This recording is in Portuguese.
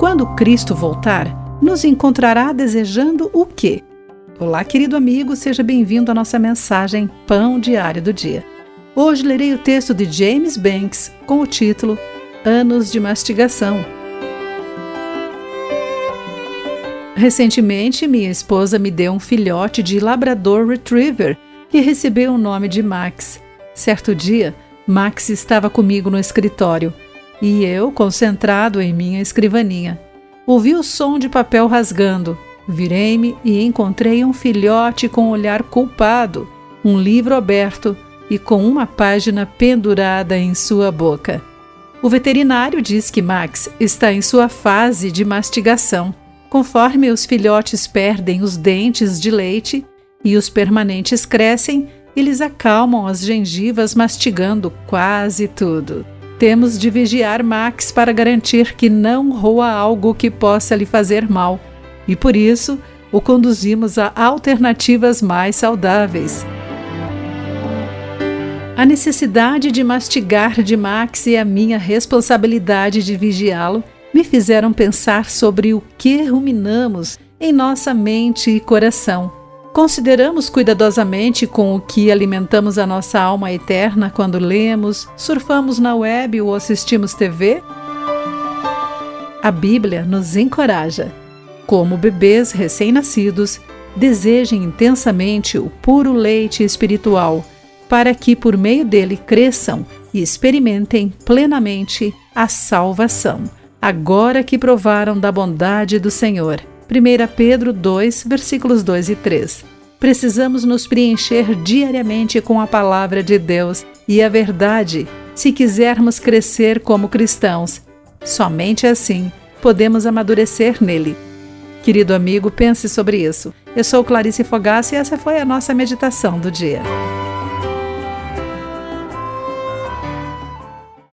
Quando Cristo voltar, nos encontrará desejando o quê? Olá, querido amigo, seja bem-vindo à nossa mensagem Pão Diário do Dia. Hoje lerei o texto de James Banks com o título Anos de Mastigação. Recentemente, minha esposa me deu um filhote de Labrador Retriever que recebeu o nome de Max. Certo dia, Max estava comigo no escritório e eu, concentrado em minha escrivaninha, ouvi o som de papel rasgando Virei-me e encontrei um filhote com um olhar culpado, um livro aberto e com uma página pendurada em sua boca. O veterinário diz que Max está em sua fase de mastigação. Conforme os filhotes perdem os dentes de leite e os permanentes crescem, eles acalmam as gengivas mastigando quase tudo. Temos de vigiar Max para garantir que não roa algo que possa lhe fazer mal e por isso o conduzimos a alternativas mais saudáveis. A necessidade de mastigar de Max e a minha responsabilidade de vigiá-lo me fizeram pensar sobre o que ruminamos em nossa mente e coração. Consideramos cuidadosamente com o que alimentamos a nossa alma eterna quando lemos, surfamos na web ou assistimos TV? A Bíblia nos encoraja como bebês recém-nascidos, desejem intensamente o puro leite espiritual, para que por meio dele cresçam e experimentem plenamente a salvação, agora que provaram da bondade do Senhor. 1 Pedro 2, versículos 2 e 3. Precisamos nos preencher diariamente com a palavra de Deus e a verdade, se quisermos crescer como cristãos. Somente assim podemos amadurecer nele Querido amigo, pense sobre isso. Eu sou Clarice Fogaça e essa foi a nossa meditação do dia.